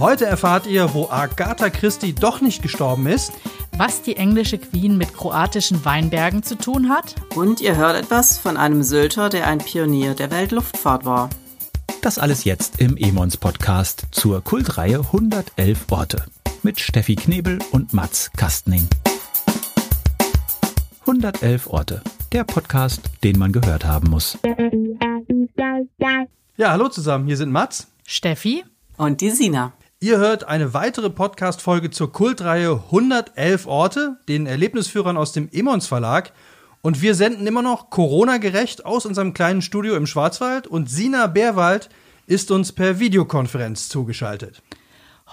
Heute erfahrt ihr, wo Agatha Christie doch nicht gestorben ist. Was die englische Queen mit kroatischen Weinbergen zu tun hat. Und ihr hört etwas von einem Sylter, der ein Pionier der Weltluftfahrt war. Das alles jetzt im Emons Podcast zur Kultreihe 111 Orte mit Steffi Knebel und Mats Kastning. 111 Orte, der Podcast, den man gehört haben muss. Ja, hallo zusammen, hier sind Mats, Steffi und die Sina. Ihr hört eine weitere Podcast-Folge zur Kultreihe 111 Orte, den Erlebnisführern aus dem Emons Verlag. Und wir senden immer noch Corona-gerecht aus unserem kleinen Studio im Schwarzwald und Sina Bärwald ist uns per Videokonferenz zugeschaltet.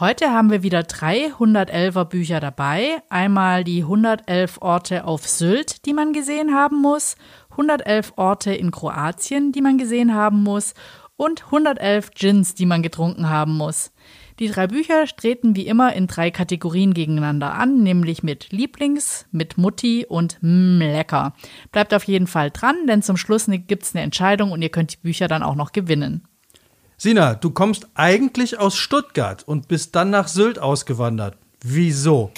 Heute haben wir wieder drei 111er Bücher dabei. Einmal die 111 Orte auf Sylt, die man gesehen haben muss, 111 Orte in Kroatien, die man gesehen haben muss und 111 Gins, die man getrunken haben muss. Die drei Bücher treten wie immer in drei Kategorien gegeneinander an, nämlich mit Lieblings, mit Mutti und mm, lecker. Bleibt auf jeden Fall dran, denn zum Schluss ne, gibt's eine Entscheidung und ihr könnt die Bücher dann auch noch gewinnen. Sina, du kommst eigentlich aus Stuttgart und bist dann nach Sylt ausgewandert. Wieso?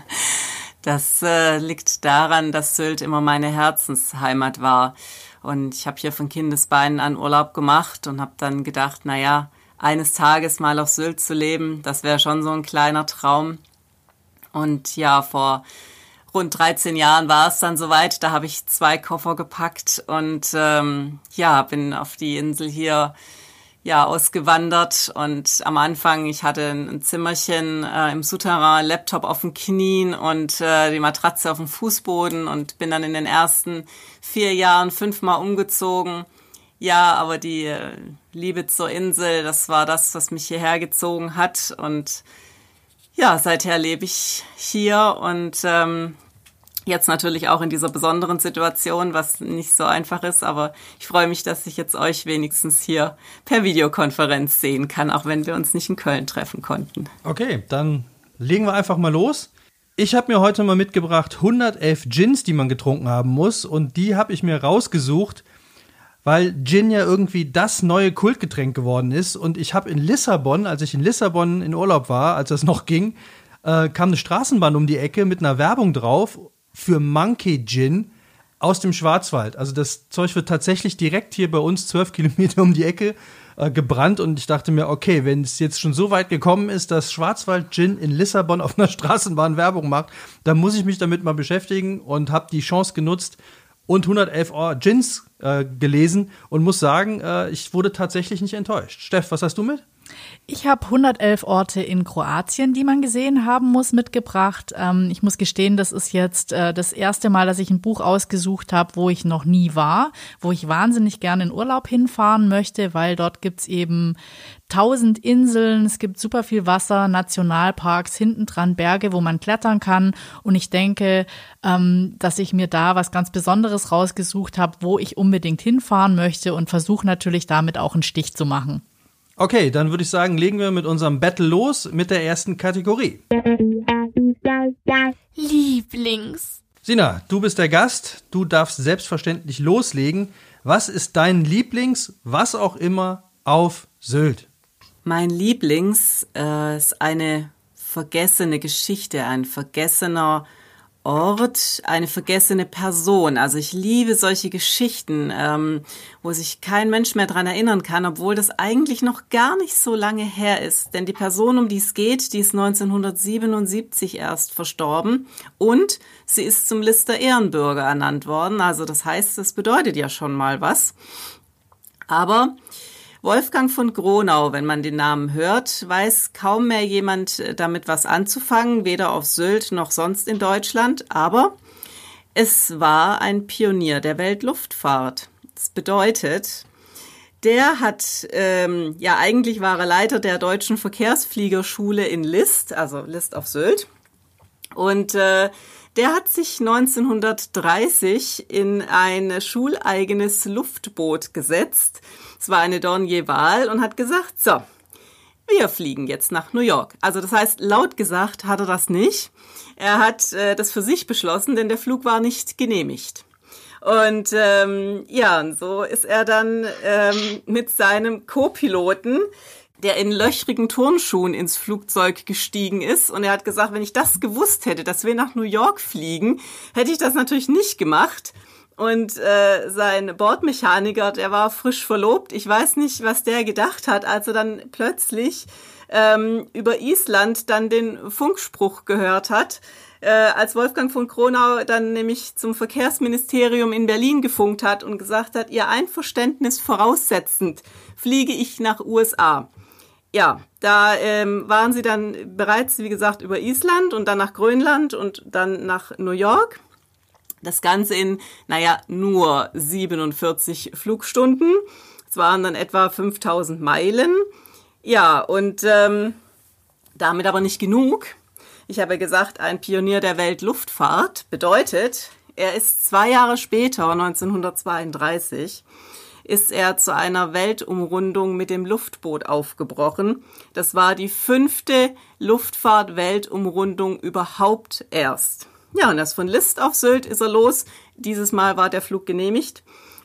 das äh, liegt daran, dass Sylt immer meine Herzensheimat war. Und ich habe hier von Kindesbeinen an Urlaub gemacht und habe dann gedacht, na ja, eines Tages mal auf Sylt zu leben, das wäre schon so ein kleiner Traum. Und ja, vor rund 13 Jahren war es dann soweit. Da habe ich zwei Koffer gepackt und ähm, ja, bin auf die Insel hier ja ausgewandert und am Anfang ich hatte ein Zimmerchen äh, im Souterrain, Laptop auf den Knien und äh, die Matratze auf dem Fußboden und bin dann in den ersten vier Jahren fünfmal umgezogen ja, aber die äh, Liebe zur Insel, das war das, was mich hierher gezogen hat. Und ja, seither lebe ich hier und ähm, jetzt natürlich auch in dieser besonderen Situation, was nicht so einfach ist. Aber ich freue mich, dass ich jetzt euch wenigstens hier per Videokonferenz sehen kann, auch wenn wir uns nicht in Köln treffen konnten. Okay, dann legen wir einfach mal los. Ich habe mir heute mal mitgebracht 111 Gins, die man getrunken haben muss. Und die habe ich mir rausgesucht weil Gin ja irgendwie das neue Kultgetränk geworden ist. Und ich habe in Lissabon, als ich in Lissabon in Urlaub war, als das noch ging, äh, kam eine Straßenbahn um die Ecke mit einer Werbung drauf für Monkey Gin aus dem Schwarzwald. Also das Zeug wird tatsächlich direkt hier bei uns zwölf Kilometer um die Ecke äh, gebrannt und ich dachte mir, okay, wenn es jetzt schon so weit gekommen ist, dass Schwarzwald Gin in Lissabon auf einer Straßenbahn Werbung macht, dann muss ich mich damit mal beschäftigen und habe die Chance genutzt, und 111 Gins äh, gelesen und muss sagen, äh, ich wurde tatsächlich nicht enttäuscht. Steff, was hast du mit? Ich habe 111 Orte in Kroatien, die man gesehen haben muss, mitgebracht. Ähm, ich muss gestehen, das ist jetzt äh, das erste Mal, dass ich ein Buch ausgesucht habe, wo ich noch nie war, wo ich wahnsinnig gerne in Urlaub hinfahren möchte, weil dort gibt's eben tausend Inseln, es gibt super viel Wasser, Nationalparks, hinten dran Berge, wo man klettern kann. Und ich denke, ähm, dass ich mir da was ganz Besonderes rausgesucht habe, wo ich unbedingt hinfahren möchte und versuche natürlich damit auch einen Stich zu machen. Okay, dann würde ich sagen, legen wir mit unserem Battle los mit der ersten Kategorie. Lieblings. Sina, du bist der Gast, du darfst selbstverständlich loslegen. Was ist dein Lieblings, was auch immer, auf Sylt? Mein Lieblings äh, ist eine vergessene Geschichte, ein vergessener Ort eine vergessene Person. Also ich liebe solche Geschichten, ähm, wo sich kein Mensch mehr dran erinnern kann, obwohl das eigentlich noch gar nicht so lange her ist. Denn die Person, um die es geht, die ist 1977 erst verstorben und sie ist zum Lister Ehrenbürger ernannt worden. Also das heißt, das bedeutet ja schon mal was. Aber Wolfgang von Gronau, wenn man den Namen hört, weiß kaum mehr jemand äh, damit was anzufangen, weder auf Sylt noch sonst in Deutschland, aber es war ein Pionier der Weltluftfahrt. Das bedeutet, der hat, ähm, ja eigentlich war er Leiter der deutschen Verkehrsfliegerschule in List, also List auf Sylt. Und äh, der hat sich 1930 in ein schuleigenes Luftboot gesetzt. Es war eine Dornier-Wahl und hat gesagt, so, wir fliegen jetzt nach New York. Also das heißt, laut gesagt hat er das nicht. Er hat äh, das für sich beschlossen, denn der Flug war nicht genehmigt. Und ähm, ja, und so ist er dann ähm, mit seinem Co-Piloten der in löchrigen Turnschuhen ins Flugzeug gestiegen ist. Und er hat gesagt, wenn ich das gewusst hätte, dass wir nach New York fliegen, hätte ich das natürlich nicht gemacht. Und äh, sein Bordmechaniker, der war frisch verlobt. Ich weiß nicht, was der gedacht hat, als er dann plötzlich ähm, über Island dann den Funkspruch gehört hat. Äh, als Wolfgang von Kronau dann nämlich zum Verkehrsministerium in Berlin gefunkt hat und gesagt hat, ihr Einverständnis voraussetzend fliege ich nach USA. Ja, da ähm, waren sie dann bereits, wie gesagt, über Island und dann nach Grönland und dann nach New York. Das Ganze in, naja, nur 47 Flugstunden. Es waren dann etwa 5000 Meilen. Ja, und ähm, damit aber nicht genug. Ich habe gesagt, ein Pionier der Weltluftfahrt bedeutet, er ist zwei Jahre später, 1932, ist er zu einer Weltumrundung mit dem Luftboot aufgebrochen. Das war die fünfte Luftfahrt-Weltumrundung überhaupt erst. Ja, und das von List auf Sylt ist er los. Dieses Mal war der Flug genehmigt.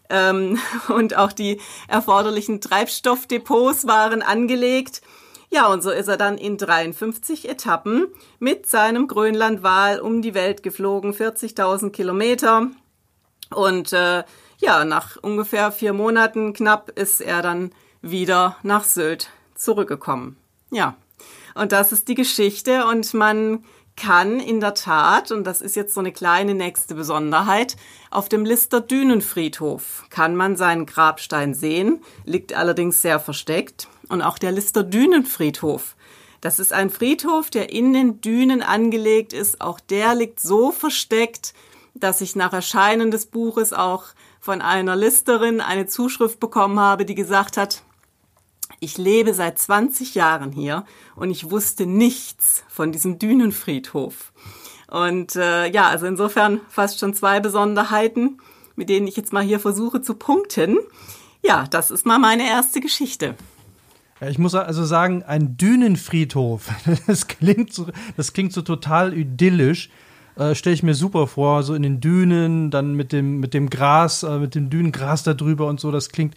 Ähm, und auch die erforderlichen Treibstoffdepots waren angelegt. Ja, und so ist er dann in 53 Etappen mit seinem Grönlandwal um die Welt geflogen, 40.000 Kilometer. Und äh, ja, nach ungefähr vier Monaten knapp ist er dann wieder nach Sylt zurückgekommen. Ja, und das ist die Geschichte und man kann in der Tat, und das ist jetzt so eine kleine nächste Besonderheit, auf dem Lister Dünenfriedhof kann man seinen Grabstein sehen, liegt allerdings sehr versteckt. Und auch der Lister Dünenfriedhof, das ist ein Friedhof, der in den Dünen angelegt ist. Auch der liegt so versteckt, dass ich nach Erscheinen des Buches auch von einer Listerin eine Zuschrift bekommen habe, die gesagt hat, ich lebe seit 20 Jahren hier und ich wusste nichts von diesem Dünenfriedhof. Und äh, ja, also insofern fast schon zwei Besonderheiten, mit denen ich jetzt mal hier versuche zu punkten. Ja, das ist mal meine erste Geschichte. Ich muss also sagen, ein Dünenfriedhof, das klingt so, das klingt so total idyllisch. Äh, Stelle ich mir super vor, so in den Dünen, dann mit dem, mit dem Gras, äh, mit dem Dünengras da drüber und so. Das klingt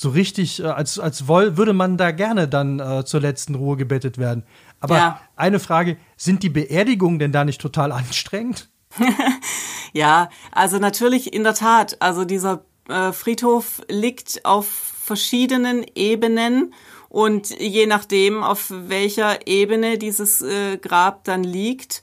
so richtig, äh, als, als woll, würde man da gerne dann äh, zur letzten Ruhe gebettet werden. Aber ja. eine Frage, sind die Beerdigungen denn da nicht total anstrengend? ja, also natürlich in der Tat. Also dieser äh, Friedhof liegt auf verschiedenen Ebenen und je nachdem, auf welcher Ebene dieses äh, Grab dann liegt,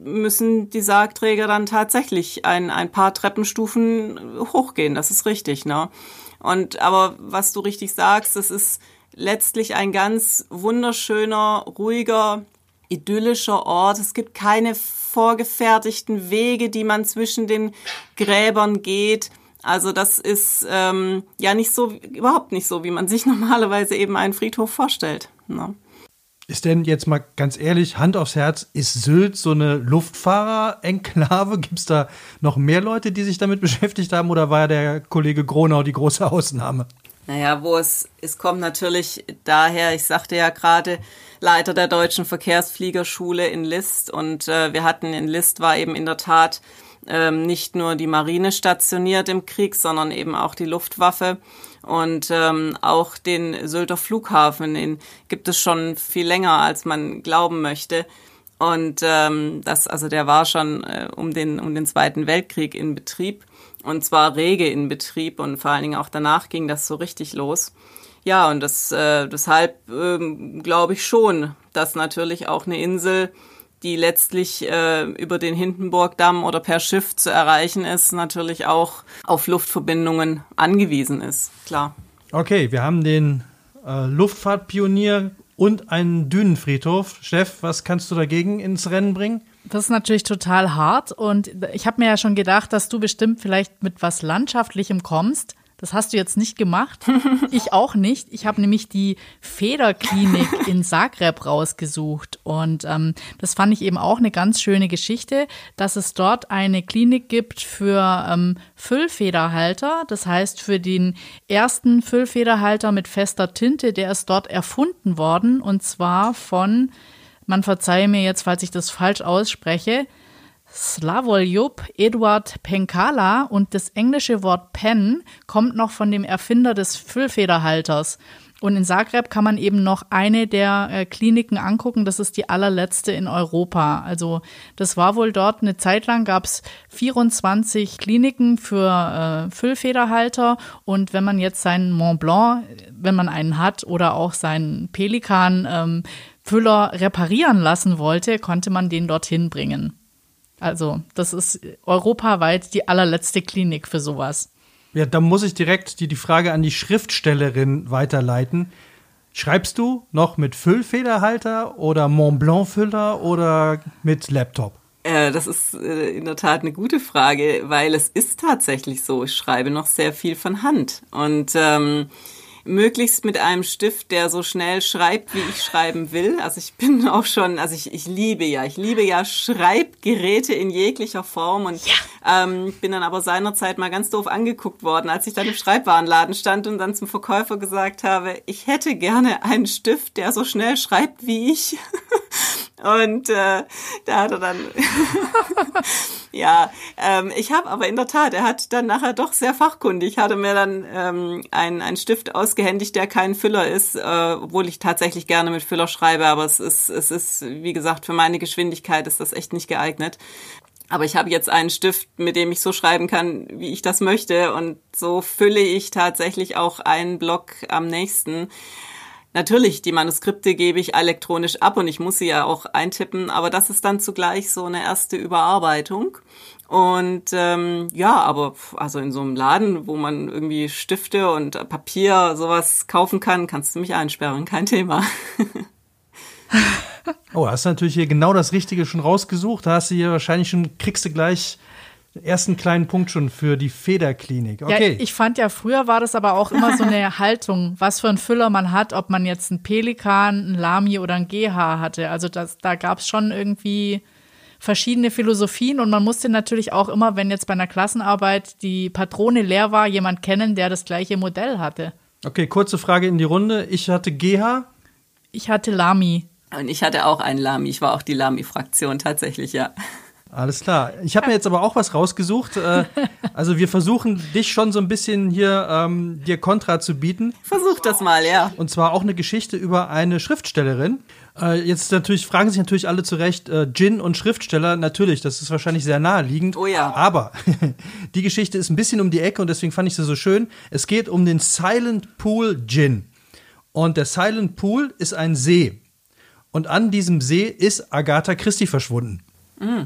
müssen die Sargträger dann tatsächlich ein, ein paar Treppenstufen hochgehen. Das ist richtig, ne? Und aber was du richtig sagst, das ist letztlich ein ganz wunderschöner, ruhiger, idyllischer Ort. Es gibt keine vorgefertigten Wege, die man zwischen den Gräbern geht. Also das ist ähm, ja nicht so, überhaupt nicht so, wie man sich normalerweise eben einen Friedhof vorstellt. Ne? Ist denn jetzt mal ganz ehrlich, Hand aufs Herz, ist Sylt so eine Luftfahrer-Enklave? Gibt es da noch mehr Leute, die sich damit beschäftigt haben oder war der Kollege Gronau die große Ausnahme? Naja, wo es, es kommt natürlich daher, ich sagte ja gerade, Leiter der deutschen Verkehrsfliegerschule in List und äh, wir hatten in List war eben in der Tat ähm, nicht nur die Marine stationiert im Krieg, sondern eben auch die Luftwaffe. Und ähm, auch den Sylter Flughafen, den gibt es schon viel länger, als man glauben möchte. Und ähm, das, also der war schon äh, um den um den Zweiten Weltkrieg in Betrieb und zwar rege in Betrieb und vor allen Dingen auch danach ging das so richtig los. Ja, und das äh, deshalb äh, glaube ich schon, dass natürlich auch eine Insel die letztlich äh, über den Hindenburgdamm oder per Schiff zu erreichen ist, natürlich auch auf Luftverbindungen angewiesen ist, klar. Okay, wir haben den äh, Luftfahrtpionier und einen Dünenfriedhof. Steff, was kannst du dagegen ins Rennen bringen? Das ist natürlich total hart und ich habe mir ja schon gedacht, dass du bestimmt vielleicht mit was Landschaftlichem kommst. Das hast du jetzt nicht gemacht. Ich auch nicht. Ich habe nämlich die Federklinik in Zagreb rausgesucht. Und ähm, das fand ich eben auch eine ganz schöne Geschichte, dass es dort eine Klinik gibt für ähm, Füllfederhalter. Das heißt, für den ersten Füllfederhalter mit fester Tinte, der ist dort erfunden worden. Und zwar von, man verzeihe mir jetzt, falls ich das falsch ausspreche, Slavoljub Eduard Penkala und das englische Wort Pen kommt noch von dem Erfinder des Füllfederhalters. Und in Zagreb kann man eben noch eine der äh, Kliniken angucken. Das ist die allerletzte in Europa. Also das war wohl dort eine Zeit lang gab es 24 Kliniken für äh, Füllfederhalter. Und wenn man jetzt seinen Mont Blanc, wenn man einen hat, oder auch seinen Pelikan ähm, Füller reparieren lassen wollte, konnte man den dorthin bringen. Also das ist europaweit die allerletzte Klinik für sowas. Ja, da muss ich direkt die, die Frage an die Schriftstellerin weiterleiten. Schreibst du noch mit Füllfederhalter oder Mont Blanc Füller oder mit Laptop? Äh, das ist äh, in der Tat eine gute Frage, weil es ist tatsächlich so. Ich schreibe noch sehr viel von Hand und ähm, möglichst mit einem Stift, der so schnell schreibt, wie ich schreiben will. Also ich bin auch schon, also ich, ich liebe ja, ich liebe ja Schreibgeräte in jeglicher Form und ja. ähm, bin dann aber seinerzeit mal ganz doof angeguckt worden, als ich dann im Schreibwarenladen stand und dann zum Verkäufer gesagt habe, ich hätte gerne einen Stift, der so schnell schreibt wie ich. Und äh, da hat er dann, ja, ähm, ich habe aber in der Tat, er hat dann nachher doch sehr fachkundig, hatte mir dann ähm, einen, einen Stift ausgehändigt, der kein Füller ist, äh, obwohl ich tatsächlich gerne mit Füller schreibe, aber es ist, es ist, wie gesagt, für meine Geschwindigkeit ist das echt nicht geeignet. Aber ich habe jetzt einen Stift, mit dem ich so schreiben kann, wie ich das möchte. Und so fülle ich tatsächlich auch einen Block am nächsten. Natürlich, die Manuskripte gebe ich elektronisch ab und ich muss sie ja auch eintippen, aber das ist dann zugleich so eine erste Überarbeitung. Und ähm, ja, aber also in so einem Laden, wo man irgendwie Stifte und Papier sowas kaufen kann, kannst du mich einsperren, kein Thema. oh, hast du natürlich hier genau das Richtige schon rausgesucht. Da hast du hier wahrscheinlich schon, kriegst du gleich ersten kleinen Punkt schon für die Federklinik. Okay. Ja, ich fand ja, früher war das aber auch immer so eine Haltung, was für ein Füller man hat, ob man jetzt einen Pelikan, einen Lami oder einen GH hatte. Also das, da gab es schon irgendwie verschiedene Philosophien und man musste natürlich auch immer, wenn jetzt bei einer Klassenarbeit die Patrone leer war, jemand kennen, der das gleiche Modell hatte. Okay, kurze Frage in die Runde. Ich hatte GH. Ich hatte Lami. Und ich hatte auch einen Lami. Ich war auch die Lami-Fraktion tatsächlich, ja. Alles klar. Ich habe mir jetzt aber auch was rausgesucht. Äh, also wir versuchen dich schon so ein bisschen hier ähm, dir Kontra zu bieten. Versuch das mal, ja. Und zwar auch eine Geschichte über eine Schriftstellerin. Äh, jetzt natürlich fragen sich natürlich alle zurecht, äh, Gin und Schriftsteller, natürlich, das ist wahrscheinlich sehr naheliegend. Oh ja. Aber die Geschichte ist ein bisschen um die Ecke und deswegen fand ich sie so schön. Es geht um den Silent Pool Gin. Und der Silent Pool ist ein See. Und an diesem See ist Agatha Christie verschwunden. Mm.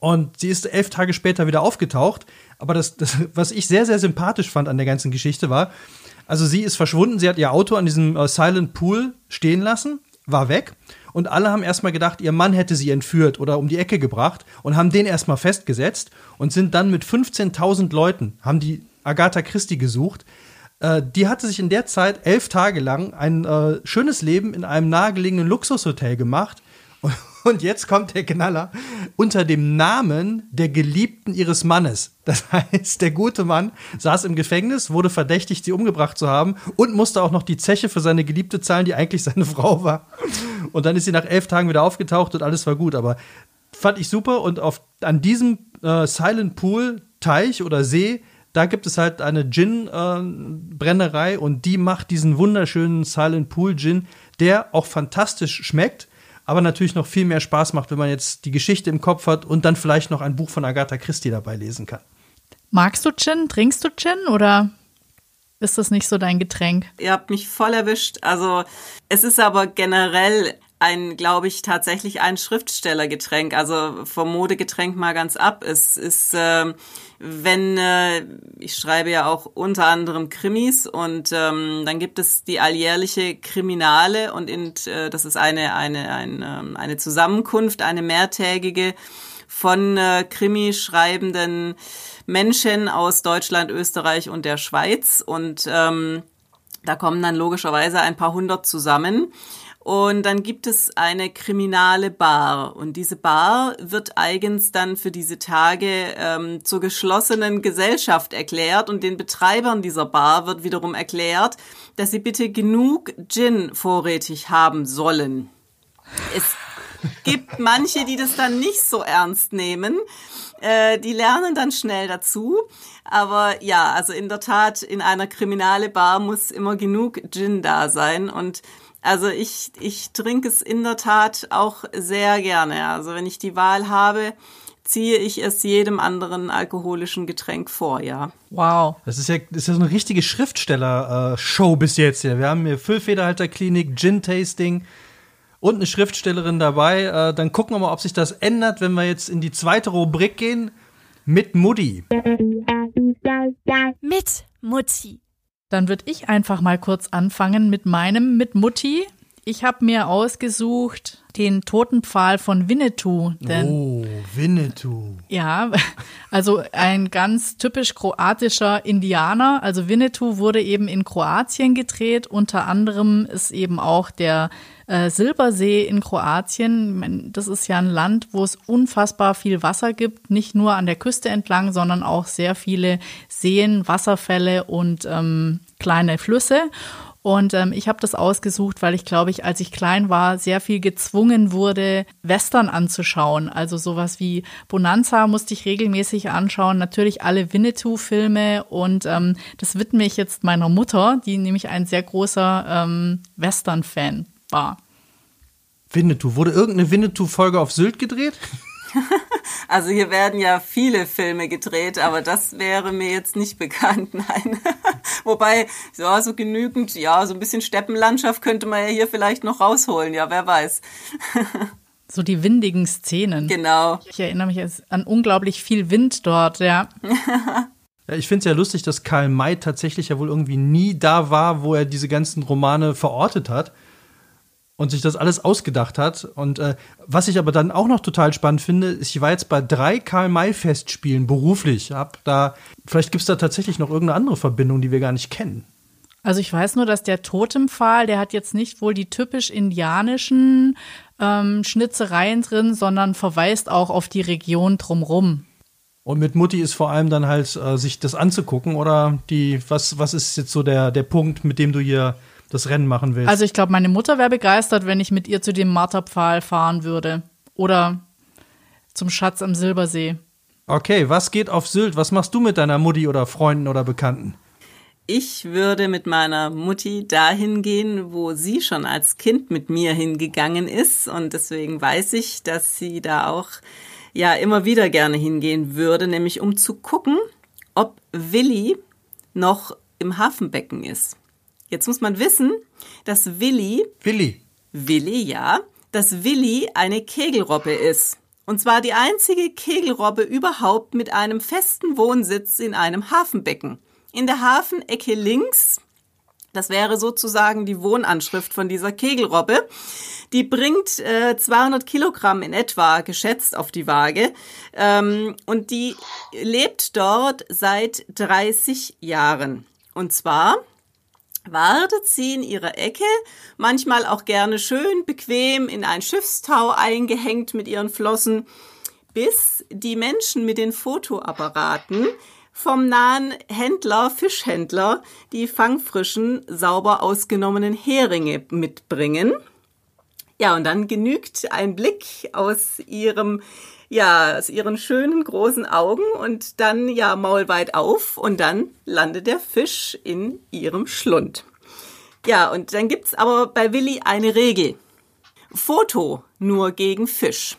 Und sie ist elf Tage später wieder aufgetaucht. Aber das, das, was ich sehr, sehr sympathisch fand an der ganzen Geschichte war, also sie ist verschwunden, sie hat ihr Auto an diesem äh, Silent Pool stehen lassen, war weg. Und alle haben erstmal gedacht, ihr Mann hätte sie entführt oder um die Ecke gebracht und haben den erstmal festgesetzt und sind dann mit 15.000 Leuten, haben die Agatha Christie gesucht. Äh, die hatte sich in der Zeit elf Tage lang ein äh, schönes Leben in einem nahegelegenen Luxushotel gemacht. Und jetzt kommt der Knaller unter dem Namen der Geliebten ihres Mannes. Das heißt, der gute Mann saß im Gefängnis, wurde verdächtigt, sie umgebracht zu haben und musste auch noch die Zeche für seine Geliebte zahlen, die eigentlich seine Frau war. Und dann ist sie nach elf Tagen wieder aufgetaucht und alles war gut. Aber fand ich super. Und auf, an diesem äh, Silent Pool Teich oder See da gibt es halt eine Gin-Brennerei äh, und die macht diesen wunderschönen Silent Pool Gin, der auch fantastisch schmeckt aber natürlich noch viel mehr Spaß macht, wenn man jetzt die Geschichte im Kopf hat und dann vielleicht noch ein Buch von Agatha Christie dabei lesen kann. Magst du Gin? Trinkst du Gin oder ist das nicht so dein Getränk? Ihr habt mich voll erwischt. Also es ist aber generell ein, glaube ich, tatsächlich ein Schriftstellergetränk. Also vom Modegetränk mal ganz ab. Es ist äh, wenn äh, ich schreibe ja auch unter anderem Krimis und ähm, dann gibt es die alljährliche Kriminale und in, äh, das ist eine eine eine, ähm, eine Zusammenkunft, eine mehrtägige von äh, Krimi-schreibenden Menschen aus Deutschland, Österreich und der Schweiz und ähm, da kommen dann logischerweise ein paar hundert zusammen. Und dann gibt es eine kriminale Bar. Und diese Bar wird eigens dann für diese Tage ähm, zur geschlossenen Gesellschaft erklärt. Und den Betreibern dieser Bar wird wiederum erklärt, dass sie bitte genug Gin vorrätig haben sollen. Es gibt manche, die das dann nicht so ernst nehmen. Äh, die lernen dann schnell dazu. Aber ja, also in der Tat, in einer kriminale Bar muss immer genug Gin da sein. Und also ich, ich trinke es in der Tat auch sehr gerne. Also wenn ich die Wahl habe, ziehe ich es jedem anderen alkoholischen Getränk vor, ja. Wow. Das ist ja, das ist ja so eine richtige Schriftsteller-Show bis jetzt. Ja. Wir haben hier Füllfederhalterklinik, Gin-Tasting und eine Schriftstellerin dabei. Äh, dann gucken wir mal, ob sich das ändert, wenn wir jetzt in die zweite Rubrik gehen. Mit Mutti. Mit Mutti. Dann würde ich einfach mal kurz anfangen mit meinem Mit Mutti. Ich habe mir ausgesucht den Totenpfahl von Winnetou. Denn, oh, Winnetou. Ja, also ein ganz typisch kroatischer Indianer. Also Winnetou wurde eben in Kroatien gedreht. Unter anderem ist eben auch der äh, Silbersee in Kroatien. Das ist ja ein Land, wo es unfassbar viel Wasser gibt. Nicht nur an der Küste entlang, sondern auch sehr viele Seen, Wasserfälle und ähm, kleine Flüsse. Und ähm, ich habe das ausgesucht, weil ich glaube ich, als ich klein war, sehr viel gezwungen wurde, Western anzuschauen. Also sowas wie Bonanza musste ich regelmäßig anschauen. Natürlich alle Winnetou-Filme und ähm, das widme ich jetzt meiner Mutter, die nämlich ein sehr großer ähm, Western-Fan war. Winnetou. Wurde irgendeine Winnetou-Folge auf Sylt gedreht? Also hier werden ja viele Filme gedreht, aber das wäre mir jetzt nicht bekannt, nein. Wobei, ja, so genügend, ja, so ein bisschen Steppenlandschaft könnte man ja hier vielleicht noch rausholen, ja, wer weiß. So die windigen Szenen. Genau. Ich erinnere mich an unglaublich viel Wind dort, ja. Ja, ich finde es ja lustig, dass Karl May tatsächlich ja wohl irgendwie nie da war, wo er diese ganzen Romane verortet hat und sich das alles ausgedacht hat. Und äh, was ich aber dann auch noch total spannend finde, ist, ich war jetzt bei drei Karl-May-Festspielen beruflich. Hab da, vielleicht gibt es da tatsächlich noch irgendeine andere Verbindung, die wir gar nicht kennen. Also ich weiß nur, dass der Totempfahl, der hat jetzt nicht wohl die typisch indianischen ähm, Schnitzereien drin, sondern verweist auch auf die Region drumrum. Und mit Mutti ist vor allem dann halt, äh, sich das anzugucken, oder die, was, was ist jetzt so der, der Punkt, mit dem du hier das Rennen machen willst. Also ich glaube, meine Mutter wäre begeistert, wenn ich mit ihr zu dem Marterpfahl fahren würde. Oder zum Schatz am Silbersee. Okay, was geht auf Sylt? Was machst du mit deiner Mutti oder Freunden oder Bekannten? Ich würde mit meiner Mutti dahin gehen, wo sie schon als Kind mit mir hingegangen ist. Und deswegen weiß ich, dass sie da auch ja immer wieder gerne hingehen würde, nämlich um zu gucken, ob Willi noch im Hafenbecken ist. Jetzt muss man wissen, dass Willi. Willi. Willi, ja. Dass Willi eine Kegelrobbe ist. Und zwar die einzige Kegelrobbe überhaupt mit einem festen Wohnsitz in einem Hafenbecken. In der Hafenecke links, das wäre sozusagen die Wohnanschrift von dieser Kegelrobbe, die bringt äh, 200 Kilogramm in etwa geschätzt auf die Waage ähm, und die lebt dort seit 30 Jahren. Und zwar wartet sie in ihrer Ecke, manchmal auch gerne schön bequem in ein Schiffstau eingehängt mit ihren Flossen, bis die Menschen mit den Fotoapparaten vom nahen Händler, Fischhändler, die fangfrischen, sauber ausgenommenen Heringe mitbringen. Ja, und dann genügt ein Blick aus ihrem ja, aus ihren schönen großen Augen und dann ja maulweit auf und dann landet der Fisch in ihrem Schlund. Ja, und dann gibt's aber bei Willi eine Regel. Foto nur gegen Fisch.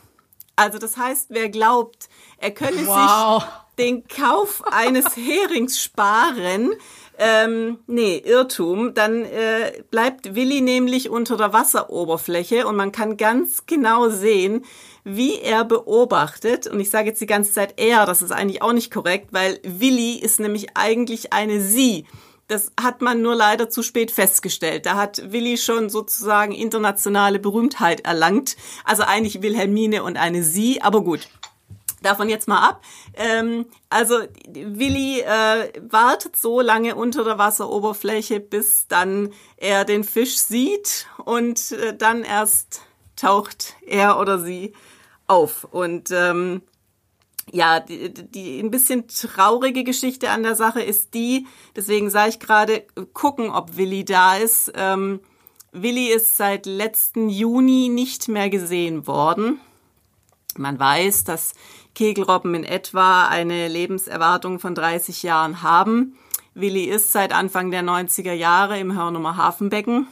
Also das heißt, wer glaubt, er könne wow. sich den Kauf eines Herings sparen, ähm, nee, Irrtum. Dann äh, bleibt Willi nämlich unter der Wasseroberfläche und man kann ganz genau sehen, wie er beobachtet. Und ich sage jetzt die ganze Zeit er, das ist eigentlich auch nicht korrekt, weil Willi ist nämlich eigentlich eine Sie. Das hat man nur leider zu spät festgestellt. Da hat Willi schon sozusagen internationale Berühmtheit erlangt. Also eigentlich Wilhelmine und eine Sie, aber gut. Davon jetzt mal ab. Ähm, also Willi äh, wartet so lange unter der Wasseroberfläche, bis dann er den Fisch sieht und äh, dann erst taucht er oder sie auf. Und ähm, ja, die, die ein bisschen traurige Geschichte an der Sache ist die, deswegen sage ich gerade, gucken, ob Willi da ist. Ähm, Willi ist seit letzten Juni nicht mehr gesehen worden. Man weiß, dass Kegelrobben in etwa eine Lebenserwartung von 30 Jahren haben. Willi ist seit Anfang der 90er Jahre im Hörnumer Hafenbecken.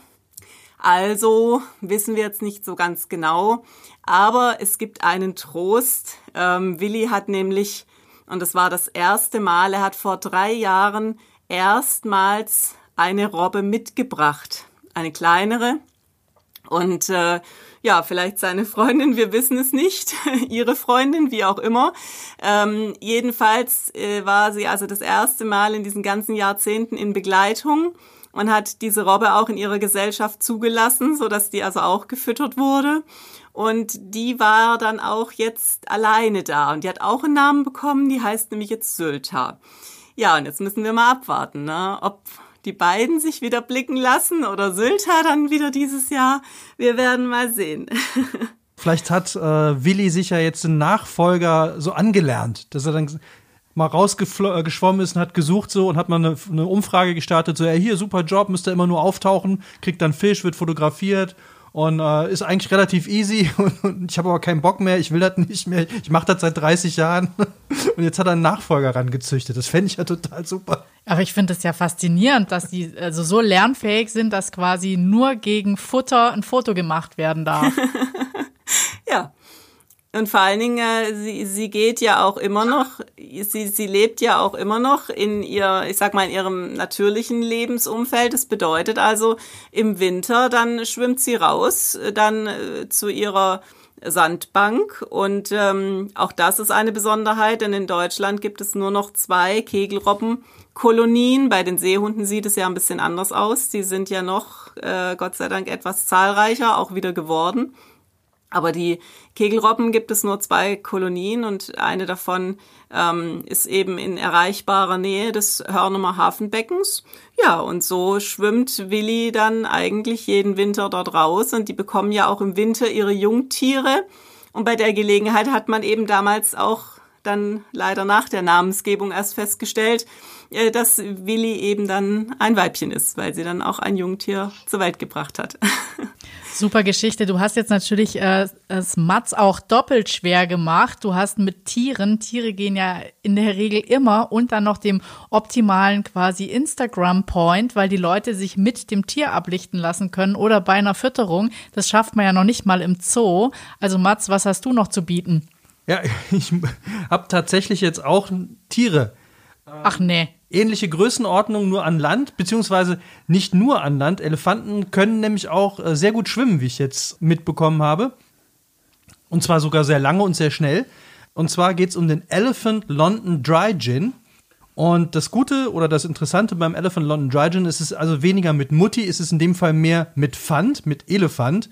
Also wissen wir jetzt nicht so ganz genau, aber es gibt einen Trost. Ähm, Willi hat nämlich, und das war das erste Mal, er hat vor drei Jahren erstmals eine Robbe mitgebracht, eine kleinere. Und äh, ja, vielleicht seine Freundin, wir wissen es nicht, ihre Freundin, wie auch immer. Ähm, jedenfalls äh, war sie also das erste Mal in diesen ganzen Jahrzehnten in Begleitung und hat diese Robbe auch in ihrer Gesellschaft zugelassen, so dass die also auch gefüttert wurde. Und die war dann auch jetzt alleine da und die hat auch einen Namen bekommen, die heißt nämlich jetzt Sylta. Ja, und jetzt müssen wir mal abwarten, ne? ob die beiden sich wieder blicken lassen oder Sylta dann wieder dieses Jahr. Wir werden mal sehen. Vielleicht hat äh, Willi sich ja jetzt einen Nachfolger so angelernt, dass er dann mal rausgeschwommen ist und hat gesucht so und hat mal eine, eine Umfrage gestartet, so, ja, hier, super Job, müsste immer nur auftauchen, kriegt dann Fisch, wird fotografiert und äh, ist eigentlich relativ easy und, und ich habe aber keinen Bock mehr, ich will das nicht mehr, ich mache das seit 30 Jahren und jetzt hat er einen Nachfolger rangezüchtet. Das fände ich ja total super. Aber ich finde es ja faszinierend, dass die also so lernfähig sind, dass quasi nur gegen Futter ein Foto gemacht werden darf. ja. Und vor allen Dingen, äh, sie, sie geht ja auch immer noch, sie, sie lebt ja auch immer noch in ihr, ich sag mal, in ihrem natürlichen Lebensumfeld. Das bedeutet also, im Winter, dann schwimmt sie raus, äh, dann äh, zu ihrer Sandbank. Und ähm, auch das ist eine Besonderheit, denn in Deutschland gibt es nur noch zwei Kegelrobbenkolonien. Bei den Seehunden sieht es ja ein bisschen anders aus. Die sind ja noch, äh, Gott sei Dank, etwas zahlreicher, auch wieder geworden. Aber die Kegelrobben gibt es nur zwei Kolonien und eine davon ähm, ist eben in erreichbarer Nähe des Hörnumer Hafenbeckens. Ja, und so schwimmt Willi dann eigentlich jeden Winter dort raus und die bekommen ja auch im Winter ihre Jungtiere. Und bei der Gelegenheit hat man eben damals auch dann leider nach der Namensgebung erst festgestellt, äh, dass Willi eben dann ein Weibchen ist, weil sie dann auch ein Jungtier zur Welt gebracht hat. Super Geschichte. Du hast jetzt natürlich äh, es Mats auch doppelt schwer gemacht. Du hast mit Tieren, Tiere gehen ja in der Regel immer und dann noch dem optimalen quasi Instagram-Point, weil die Leute sich mit dem Tier ablichten lassen können oder bei einer Fütterung. Das schafft man ja noch nicht mal im Zoo. Also Mats, was hast du noch zu bieten? Ja, ich habe tatsächlich jetzt auch Tiere. Ach nee ähnliche Größenordnung nur an Land, beziehungsweise nicht nur an Land. Elefanten können nämlich auch äh, sehr gut schwimmen, wie ich jetzt mitbekommen habe. Und zwar sogar sehr lange und sehr schnell. Und zwar geht es um den Elephant London Dry Gin. Und das Gute oder das Interessante beim Elephant London Dry Gin ist es also weniger mit Mutti, ist es in dem Fall mehr mit Pfand, mit Elefant.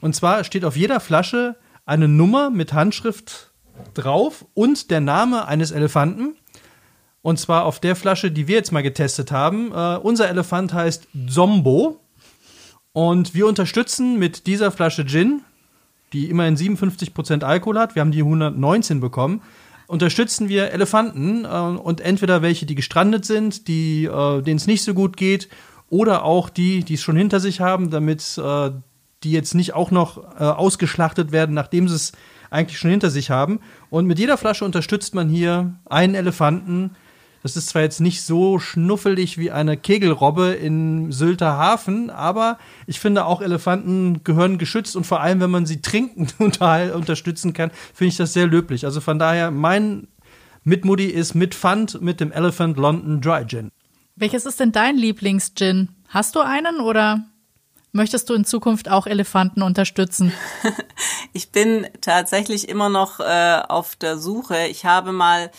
Und zwar steht auf jeder Flasche eine Nummer mit Handschrift drauf und der Name eines Elefanten. Und zwar auf der Flasche, die wir jetzt mal getestet haben. Äh, unser Elefant heißt Zombo. Und wir unterstützen mit dieser Flasche Gin, die immerhin 57% Alkohol hat, wir haben die 119 bekommen, unterstützen wir Elefanten äh, und entweder welche, die gestrandet sind, äh, denen es nicht so gut geht, oder auch die, die es schon hinter sich haben, damit äh, die jetzt nicht auch noch äh, ausgeschlachtet werden, nachdem sie es eigentlich schon hinter sich haben. Und mit jeder Flasche unterstützt man hier einen Elefanten, das ist zwar jetzt nicht so schnuffelig wie eine Kegelrobbe in Sylter Hafen, aber ich finde auch Elefanten gehören geschützt und vor allem, wenn man sie trinkend unterstützen kann, finde ich das sehr löblich. Also von daher, mein Mitmudi ist mit Pfand mit dem Elephant London Dry Gin. Welches ist denn dein Lieblings-Gin? Hast du einen oder möchtest du in Zukunft auch Elefanten unterstützen? Ich bin tatsächlich immer noch äh, auf der Suche. Ich habe mal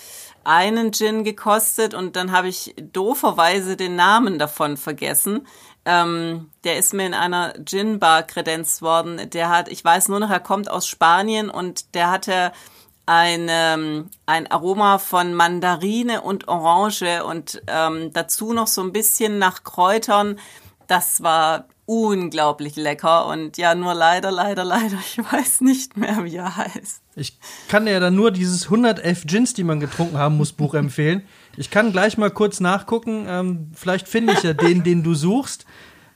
einen Gin gekostet und dann habe ich dooferweise den Namen davon vergessen. Ähm, der ist mir in einer Gin-Bar kredenzt worden. Der hat, ich weiß nur noch, er kommt aus Spanien und der hatte ein, ähm, ein Aroma von Mandarine und Orange und ähm, dazu noch so ein bisschen nach Kräutern. Das war unglaublich lecker und ja, nur leider, leider, leider, ich weiß nicht mehr, wie er heißt. Ich kann dir ja dann nur dieses 111 Gins, die man getrunken haben muss, Buch empfehlen. Ich kann gleich mal kurz nachgucken. Ähm, vielleicht finde ich ja den, den du suchst.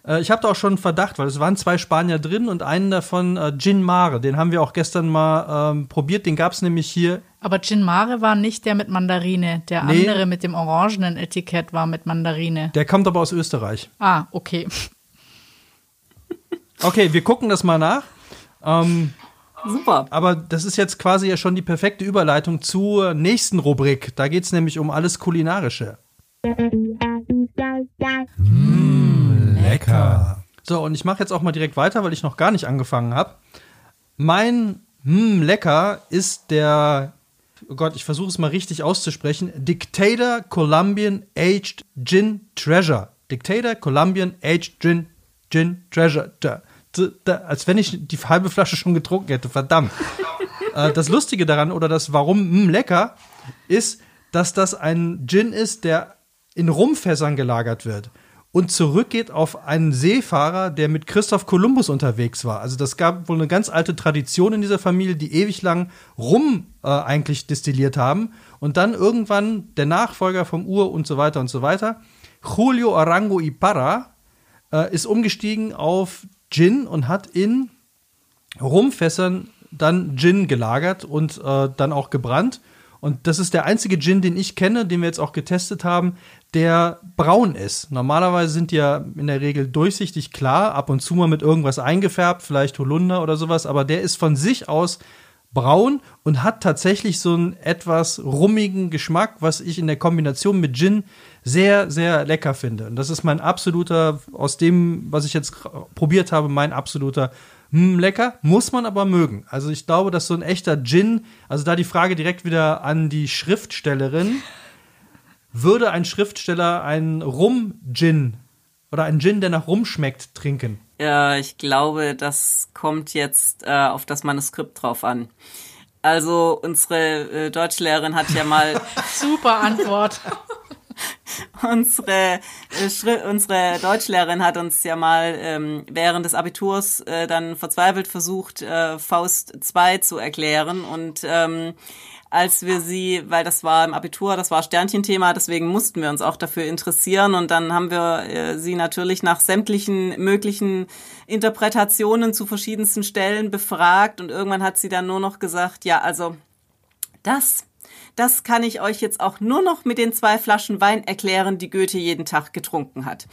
Äh, ich habe da auch schon einen Verdacht, weil es waren zwei Spanier drin und einen davon äh, Gin Mare. Den haben wir auch gestern mal ähm, probiert. Den gab es nämlich hier. Aber Gin Mare war nicht der mit Mandarine. Der Nee. andere mit dem orangenen Etikett war mit Mandarine. Der kommt aber aus Österreich. Ah, okay. Okay, wir gucken das mal nach. Ähm, Super. aber das ist jetzt quasi ja schon die perfekte Überleitung zur nächsten Rubrik. Da geht es nämlich um alles Kulinarische. Lecker. So, und ich mache jetzt auch mal direkt weiter, weil ich noch gar nicht angefangen habe. Mein hm, lecker ist der, oh Gott, ich versuche es mal richtig auszusprechen, Dictator Colombian Aged Gin Treasure. Dictator Colombian Aged Gin, Gin Treasure. Als wenn ich die halbe Flasche schon getrunken hätte, verdammt. äh, das Lustige daran oder das Warum hm, lecker ist, dass das ein Gin ist, der in Rumfässern gelagert wird und zurückgeht auf einen Seefahrer, der mit Christoph Kolumbus unterwegs war. Also das gab wohl eine ganz alte Tradition in dieser Familie, die ewig lang Rum äh, eigentlich destilliert haben und dann irgendwann der Nachfolger vom Ur und so weiter und so weiter, Julio Arango Iparra, äh, ist umgestiegen auf Gin und hat in Rumfässern dann Gin gelagert und äh, dann auch gebrannt. Und das ist der einzige Gin, den ich kenne, den wir jetzt auch getestet haben, der braun ist. Normalerweise sind die ja in der Regel durchsichtig klar, ab und zu mal mit irgendwas eingefärbt, vielleicht Holunder oder sowas, aber der ist von sich aus braun und hat tatsächlich so einen etwas rummigen Geschmack, was ich in der Kombination mit Gin sehr, sehr lecker finde. Und das ist mein absoluter, aus dem, was ich jetzt probiert habe, mein absoluter hm, lecker, muss man aber mögen. Also ich glaube, dass so ein echter Gin, also da die Frage direkt wieder an die Schriftstellerin, würde ein Schriftsteller einen Rum-Gin oder einen Gin, der nach Rum schmeckt, trinken? Ja, ich glaube, das kommt jetzt äh, auf das Manuskript drauf an. Also unsere äh, Deutschlehrerin hat ja mal Super Antwort. unsere äh, unsere Deutschlehrerin hat uns ja mal ähm, während des Abiturs äh, dann verzweifelt versucht äh, Faust 2 zu erklären. Und ähm, als wir sie, weil das war im Abitur, das war Sternchenthema, deswegen mussten wir uns auch dafür interessieren. Und dann haben wir äh, sie natürlich nach sämtlichen möglichen Interpretationen zu verschiedensten Stellen befragt. Und irgendwann hat sie dann nur noch gesagt, ja, also das, das kann ich euch jetzt auch nur noch mit den zwei Flaschen Wein erklären, die Goethe jeden Tag getrunken hat.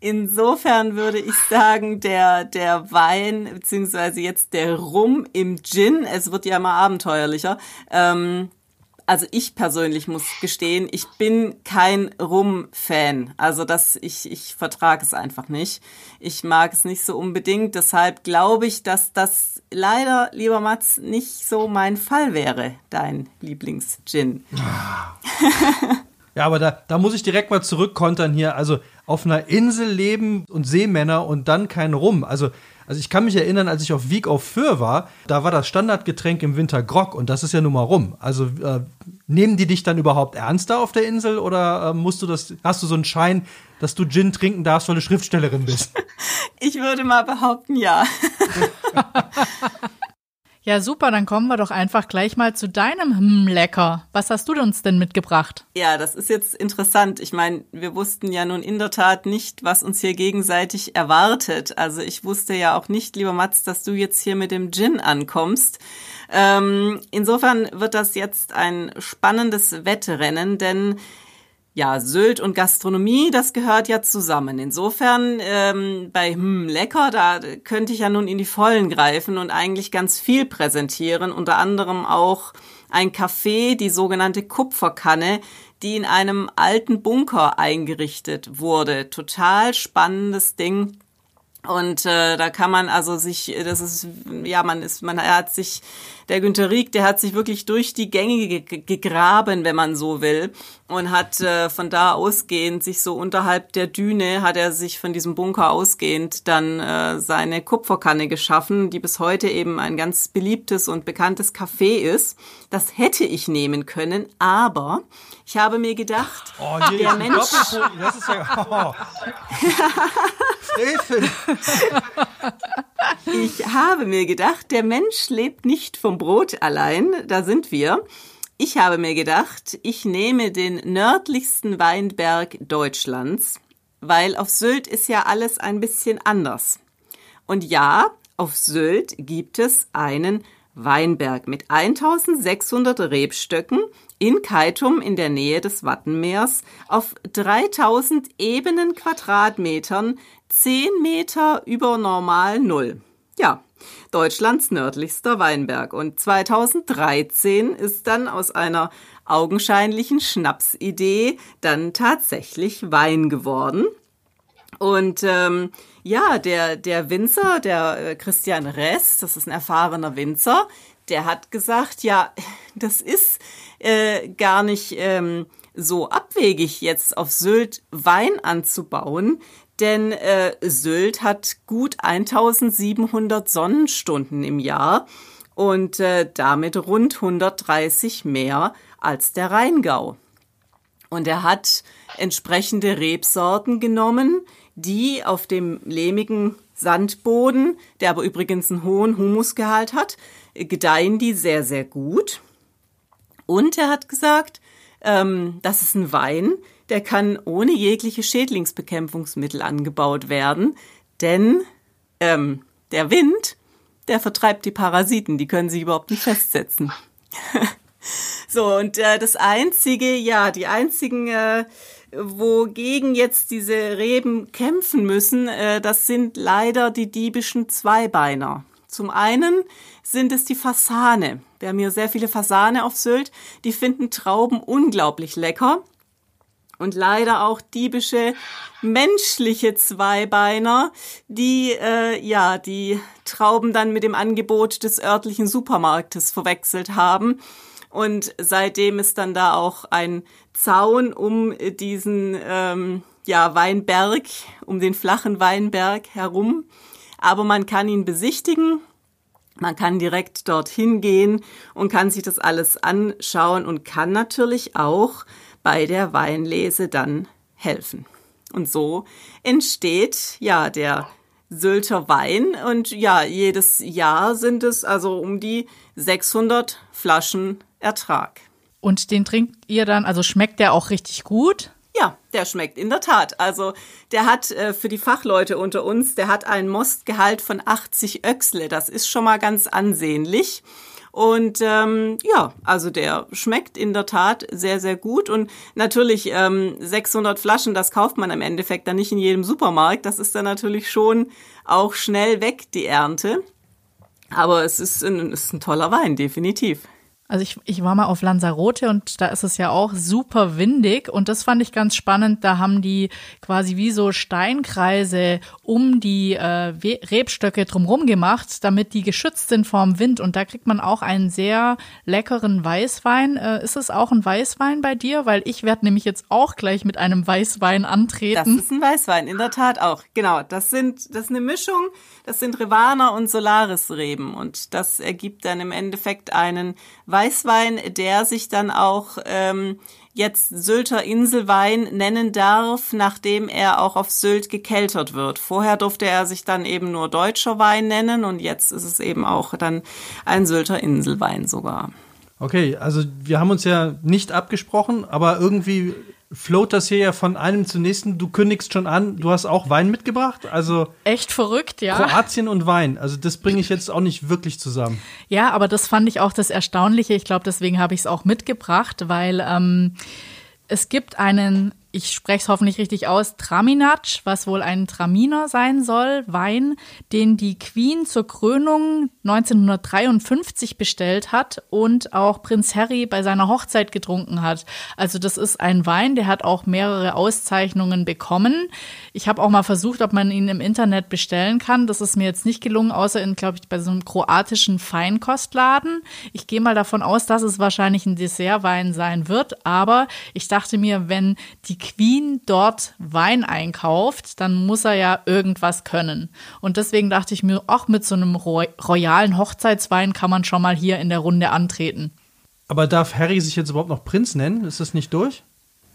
Insofern würde ich sagen, der, der Wein, beziehungsweise jetzt der Rum im Gin, es wird ja immer abenteuerlicher, ähm, also ich persönlich muss gestehen, ich bin kein Rum-Fan. Also das, ich, ich vertrage es einfach nicht. Ich mag es nicht so unbedingt. Deshalb glaube ich, dass das leider, lieber Mats, nicht so mein Fall wäre, dein Lieblings-Gin. Ja, aber da, da muss ich direkt mal zurückkontern hier. Also auf einer Insel leben und Seemänner und dann kein Rum. Also, also ich kann mich erinnern, als ich auf Wieg auf Föhr war, da war das Standardgetränk im Winter Grog und das ist ja nun mal Rum. Also äh, nehmen die dich dann überhaupt ernst da auf der Insel oder äh, musst du das, hast du so einen Schein, dass du Gin trinken darfst, weil du Schriftstellerin bist? Ich würde mal behaupten, ja. Ja, super, dann kommen wir doch einfach gleich mal zu deinem hm, Lecker. Was hast du uns denn mitgebracht? Ja, das ist jetzt interessant. Ich meine, wir wussten ja nun in der Tat nicht, was uns hier gegenseitig erwartet. Also ich wusste ja auch nicht, lieber Mats, dass du jetzt hier mit dem Gin ankommst. Ähm, insofern wird das jetzt ein spannendes Wettrennen, denn ja, Sylt und Gastronomie, das gehört ja zusammen. Insofern ähm, bei hm, lecker, da könnte ich ja nun in die Vollen greifen und eigentlich ganz viel präsentieren. Unter anderem auch ein Café, die sogenannte Kupferkanne, die in einem alten Bunker eingerichtet wurde. Total spannendes Ding. Und äh, da kann man also sich, das ist, ja, man ist, man hat sich, der Günter Rieck, der hat sich wirklich durch die Gänge ge gegraben, wenn man so will, und hat äh, von da ausgehend sich so unterhalb der Düne, hat er sich von diesem Bunker ausgehend dann äh, seine Kupferkanne geschaffen, die bis heute eben ein ganz beliebtes und bekanntes Café ist. Das hätte ich nehmen können, aber ich habe mir gedacht, Oh, der ist ein Mensch. Das ist ja. Oh. Ich habe mir gedacht, der Mensch lebt nicht vom Brot allein, da sind wir. Ich habe mir gedacht, ich nehme den nördlichsten Weinberg Deutschlands, weil auf Sylt ist ja alles ein bisschen anders. Und ja, auf Sylt gibt es einen Weinberg mit 1600 Rebstöcken in Keitum in der Nähe des Wattenmeers auf 3000 ebenen Quadratmetern, 10 Meter über normal Null. Ja, Deutschlands nördlichster Weinberg. Und 2013 ist dann aus einer augenscheinlichen Schnapsidee dann tatsächlich Wein geworden. Und ähm, ja, der, der Winzer, der äh, Christian Ress, das ist ein erfahrener Winzer, der hat gesagt, ja, das ist äh, gar nicht ähm, so abwegig, jetzt auf Sylt Wein anzubauen, denn äh, Sylt hat gut 1700 Sonnenstunden im Jahr und äh, damit rund 130 mehr als der Rheingau. Und er hat entsprechende Rebsorten genommen, die auf dem lehmigen Sandboden, der aber übrigens einen hohen Humusgehalt hat, gedeihen die sehr, sehr gut. Und er hat gesagt, ähm, das ist ein Wein, der kann ohne jegliche Schädlingsbekämpfungsmittel angebaut werden, denn ähm, der Wind, der vertreibt die Parasiten, die können sich überhaupt nicht festsetzen. so, und äh, das einzige, ja, die einzigen äh, wogegen jetzt diese Reben kämpfen müssen, äh, das sind leider die diebischen Zweibeiner. Zum einen sind es die Fasane. Wir haben hier sehr viele Fasane auf Sylt. Die finden Trauben unglaublich lecker. Und leider auch diebische menschliche Zweibeiner, die äh, ja die Trauben dann mit dem Angebot des örtlichen Supermarktes verwechselt haben und seitdem ist dann da auch ein Zaun um diesen ähm, ja, Weinberg, um den flachen Weinberg herum. Aber man kann ihn besichtigen. Man kann direkt dorthin gehen und kann sich das alles anschauen und kann natürlich auch bei der Weinlese dann helfen. Und so entsteht ja der Sylter Wein und ja, jedes Jahr sind es also um die 600 Flaschen Ertrag. Und den trinkt ihr dann, also schmeckt der auch richtig gut? Ja, der schmeckt in der Tat. Also der hat äh, für die Fachleute unter uns, der hat einen Mostgehalt von 80 Öchsle. Das ist schon mal ganz ansehnlich. Und ähm, ja, also der schmeckt in der Tat sehr, sehr gut. Und natürlich ähm, 600 Flaschen, das kauft man im Endeffekt dann nicht in jedem Supermarkt. Das ist dann natürlich schon auch schnell weg, die Ernte. Aber es ist ein, ist ein toller Wein, definitiv. Also ich, ich war mal auf Lanzarote und da ist es ja auch super windig und das fand ich ganz spannend. Da haben die quasi wie so Steinkreise um die äh, Rebstöcke drumherum gemacht, damit die geschützt sind vorm Wind und da kriegt man auch einen sehr leckeren Weißwein. Äh, ist es auch ein Weißwein bei dir? Weil ich werde nämlich jetzt auch gleich mit einem Weißwein antreten. Das ist ein Weißwein, in der Tat auch. Genau, das sind das ist eine Mischung. Das sind Rivaner und Solaris-Reben und das ergibt dann im Endeffekt einen Weißwein, der sich dann auch ähm, jetzt Sylter Inselwein nennen darf, nachdem er auch auf Sylt gekeltert wird. Vorher durfte er sich dann eben nur deutscher Wein nennen und jetzt ist es eben auch dann ein Sylter Inselwein sogar. Okay, also wir haben uns ja nicht abgesprochen, aber irgendwie float das hier ja von einem zum nächsten. Du kündigst schon an, du hast auch Wein mitgebracht. Also echt verrückt, ja. Kroatien und Wein. Also das bringe ich jetzt auch nicht wirklich zusammen. Ja, aber das fand ich auch das Erstaunliche. Ich glaube, deswegen habe ich es auch mitgebracht, weil ähm, es gibt einen ich spreche es hoffentlich richtig aus, Traminac, was wohl ein Traminer sein soll, Wein, den die Queen zur Krönung 1953 bestellt hat und auch Prinz Harry bei seiner Hochzeit getrunken hat. Also das ist ein Wein, der hat auch mehrere Auszeichnungen bekommen. Ich habe auch mal versucht, ob man ihn im Internet bestellen kann. Das ist mir jetzt nicht gelungen, außer in, glaube ich, bei so einem kroatischen Feinkostladen. Ich gehe mal davon aus, dass es wahrscheinlich ein Dessertwein sein wird, aber ich dachte mir, wenn die Queen dort Wein einkauft, dann muss er ja irgendwas können. Und deswegen dachte ich mir, auch mit so einem royalen Hochzeitswein kann man schon mal hier in der Runde antreten. Aber darf Harry sich jetzt überhaupt noch Prinz nennen? Ist das nicht durch?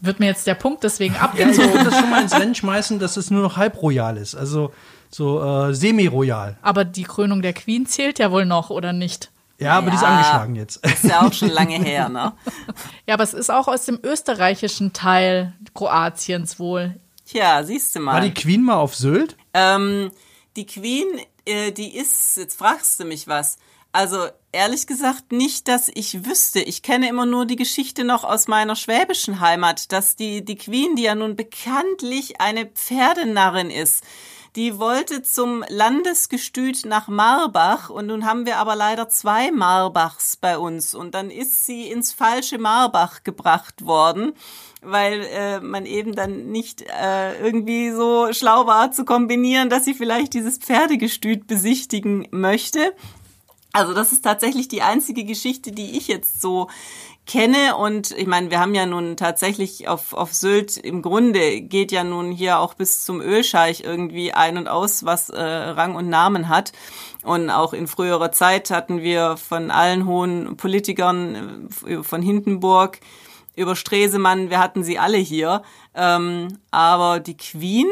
Wird mir jetzt der Punkt deswegen abgezogen. Ja, ich das schon mal ins Rennen schmeißen, dass es nur noch halb royal ist. Also so äh, semi-royal. Aber die Krönung der Queen zählt ja wohl noch, oder nicht? Ja, aber ja, die ist angeschlagen jetzt. Ist ja auch schon lange her, ne? ja, aber es ist auch aus dem österreichischen Teil Kroatiens wohl. Tja, siehst du mal. War die Queen mal auf Sylt? Ähm, die Queen, äh, die ist, jetzt fragst du mich was. Also ehrlich gesagt nicht, dass ich wüsste. Ich kenne immer nur die Geschichte noch aus meiner schwäbischen Heimat, dass die, die Queen, die ja nun bekanntlich eine Pferdenarrin ist, die wollte zum Landesgestüt nach Marbach und nun haben wir aber leider zwei Marbachs bei uns und dann ist sie ins falsche Marbach gebracht worden weil äh, man eben dann nicht äh, irgendwie so schlau war zu kombinieren, dass sie vielleicht dieses Pferdegestüt besichtigen möchte. Also das ist tatsächlich die einzige Geschichte, die ich jetzt so kenne. Und ich meine, wir haben ja nun tatsächlich auf, auf Sylt im Grunde geht ja nun hier auch bis zum Ölscheich irgendwie ein und aus, was äh, Rang und Namen hat. Und auch in früherer Zeit hatten wir von allen hohen Politikern, äh, von Hindenburg über Stresemann, wir hatten sie alle hier. Ähm, aber die Queen,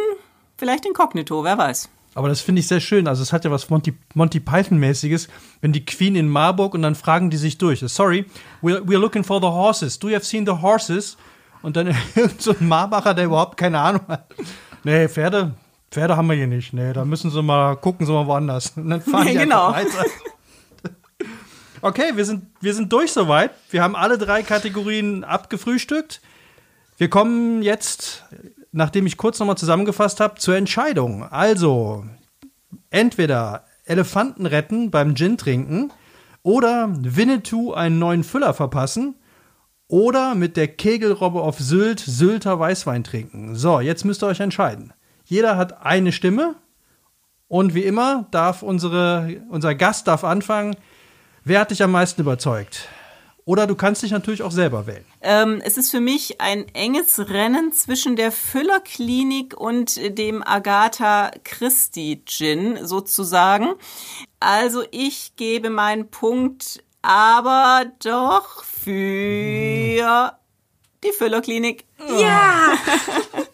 vielleicht inkognito, wer weiß. Aber das finde ich sehr schön. Also es hat ja was Monty, Monty Python-mäßiges, wenn die Queen in Marburg und dann fragen die sich durch. Sorry, we're, we're looking for the horses. Do you have seen the horses? Und dann so ein Marbacher, der überhaupt keine Ahnung hat. Nee, Pferde, Pferde haben wir hier nicht. Nee, da müssen sie mal gucken, sie mal woanders. Und dann fahren Nee, die genau. weiter. Okay, wir sind, wir sind durch soweit. Wir haben alle drei Kategorien abgefrühstückt. Wir kommen jetzt, nachdem ich kurz nochmal zusammengefasst habe, zur Entscheidung. Also, entweder Elefanten retten beim Gin trinken oder Winnetou einen neuen Füller verpassen oder mit der Kegelrobbe auf Sylt Sylter Weißwein trinken. So, jetzt müsst ihr euch entscheiden. Jeder hat eine Stimme und wie immer darf unsere, unser Gast darf anfangen. Wer hat dich am meisten überzeugt? Oder du kannst dich natürlich auch selber wählen. Ähm, es ist für mich ein enges Rennen zwischen der Füllerklinik und dem Agatha Christie Gin sozusagen. Also ich gebe meinen Punkt aber doch für die Füllerklinik. Ja!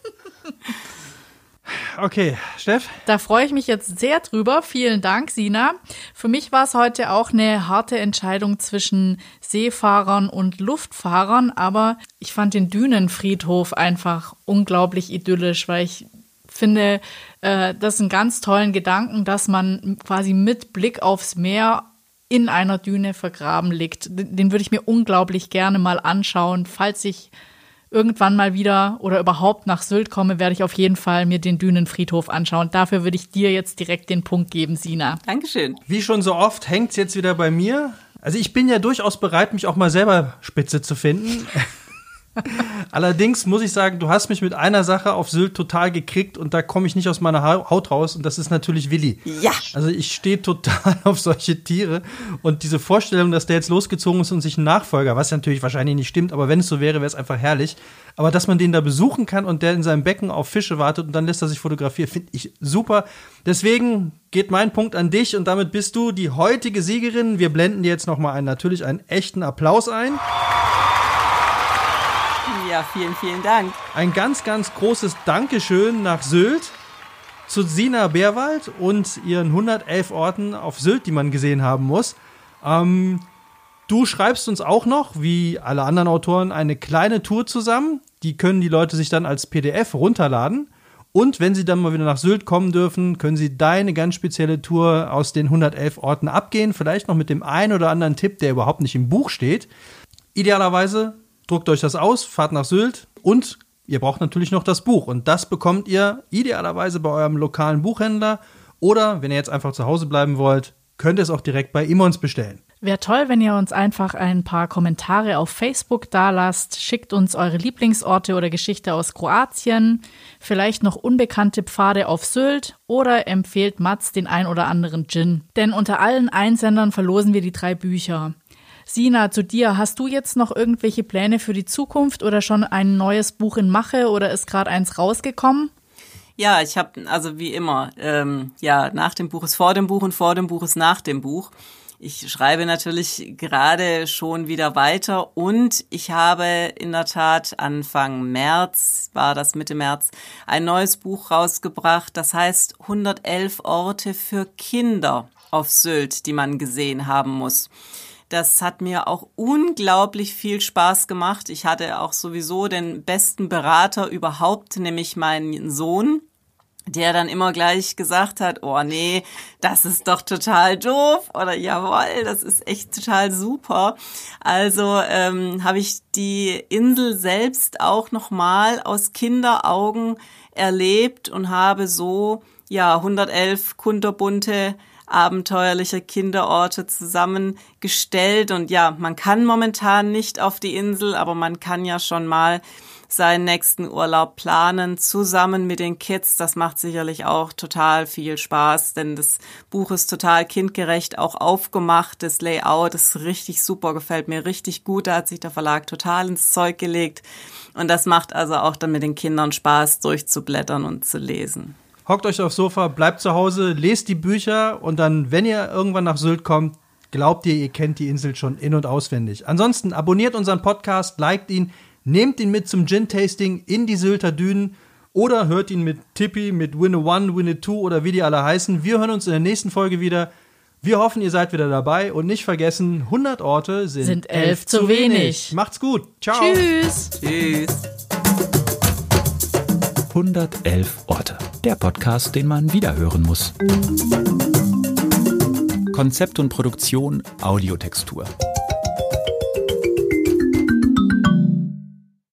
Okay, Steff? Da freue ich mich jetzt sehr drüber. Vielen Dank, Sina. Für mich war es heute auch eine harte Entscheidung zwischen Seefahrern und Luftfahrern, aber ich fand den Dünenfriedhof einfach unglaublich idyllisch, weil ich finde, äh, das ist einen ganz tollen Gedanken, dass man quasi mit Blick aufs Meer in einer Düne vergraben liegt. Den würde ich mir unglaublich gerne mal anschauen, falls ich irgendwann mal wieder oder überhaupt nach Sylt komme, werde ich auf jeden Fall mir den Dünenfriedhof anschauen. Dafür würde ich dir jetzt direkt den Punkt geben, Sina. Dankeschön. Wie schon so oft hängt's jetzt wieder bei mir. Also ich bin ja durchaus bereit, mich auch mal selber spitze zu finden. Allerdings muss ich sagen, du hast mich mit einer Sache auf Sylt total gekriegt und da komme ich nicht aus meiner Ha- Haut raus und das ist natürlich Willi. Ja. Also ich stehe total auf solche Tiere und diese Vorstellung, dass der jetzt losgezogen ist und sich einen Nachfolger, was natürlich wahrscheinlich nicht stimmt, aber wenn es so wäre, wäre es einfach herrlich. Aber dass man den da besuchen kann und der in seinem Becken auf Fische wartet und dann lässt er sich fotografieren, finde ich super. Deswegen geht mein Punkt an dich und damit bist du die heutige Siegerin. Wir blenden dir jetzt nochmal einen, natürlich einen echten Applaus ein. Ja, vielen, vielen Dank. Ein ganz, ganz großes Dankeschön nach Sylt zu Sina Bärwald und ihren 111 Orten auf Sylt, die man gesehen haben muss. Ähm, du schreibst uns auch noch, wie alle anderen Autoren, eine kleine Tour zusammen. Die können die Leute sich dann als PDF runterladen. Und wenn sie dann mal wieder nach Sylt kommen dürfen, können sie deine ganz spezielle Tour aus den 111 Orten abgehen. Vielleicht noch mit dem einen oder anderen Tipp, der überhaupt nicht im Buch steht. Idealerweise druckt euch das aus, fahrt nach Sylt und ihr braucht natürlich noch das Buch. Und das bekommt ihr idealerweise bei eurem lokalen Buchhändler oder, wenn ihr jetzt einfach zu Hause bleiben wollt, könnt ihr es auch direkt bei Imons bestellen. Wäre toll, wenn ihr uns einfach ein paar Kommentare auf Facebook dalasst. Schickt uns eure Lieblingsorte oder Geschichte aus Kroatien, vielleicht noch unbekannte Pfade auf Sylt oder empfehlt Mats den ein oder anderen Gin. Denn unter allen Einsendern verlosen wir die drei Bücher. Sina, zu dir, hast du jetzt noch irgendwelche Pläne für die Zukunft oder schon ein neues Buch in Mache oder ist gerade eins rausgekommen? Ja, ich habe, also wie immer, ähm, ja, nach dem Buch ist vor dem Buch und vor dem Buch ist nach dem Buch. Ich schreibe natürlich gerade schon wieder weiter und ich habe in der Tat Anfang März, war das Mitte März, ein neues Buch rausgebracht, das heißt 111 Orte für Kinder auf Sylt, die man gesehen haben muss. Das hat mir auch unglaublich viel Spaß gemacht. Ich hatte auch sowieso den besten Berater überhaupt, nämlich meinen Sohn der dann immer gleich gesagt hat, oh nee, das ist doch total doof oder jawohl, das ist echt total super. Also ähm, habe ich die Insel selbst auch nochmal aus Kinderaugen erlebt und habe so ja 111 kunterbunte abenteuerliche Kinderorte zusammengestellt und ja, man kann momentan nicht auf die Insel, aber man kann ja schon mal seinen nächsten Urlaub planen, zusammen mit den Kids. Das macht sicherlich auch total viel Spaß, denn das Buch ist total kindgerecht auch aufgemacht. Das Layout ist richtig super, gefällt mir richtig gut. Da hat sich der Verlag total ins Zeug gelegt. Und das macht also auch dann mit den Kindern Spaß, durchzublättern und zu lesen. Hockt euch aufs Sofa, bleibt zu Hause, lest die Bücher und dann, wenn ihr irgendwann nach Sylt kommt, glaubt ihr, ihr kennt die Insel schon in- und auswendig. Ansonsten abonniert unseren Podcast, liked ihn, Nehmt ihn mit zum Gin-Tasting in die Sylter Dünen oder hört ihn mit Tippi, mit Winne One, Winne Two oder wie die alle heißen. Wir hören uns in der nächsten Folge wieder. Wir hoffen, ihr seid wieder dabei und nicht vergessen, 100 Orte sind, sind elf, elf zu wenig. wenig. Macht's gut. Ciao. Tschüss. Tschüss. 111 Orte. Der Podcast, den man wiederhören muss. Konzept und Produktion Audiotextur.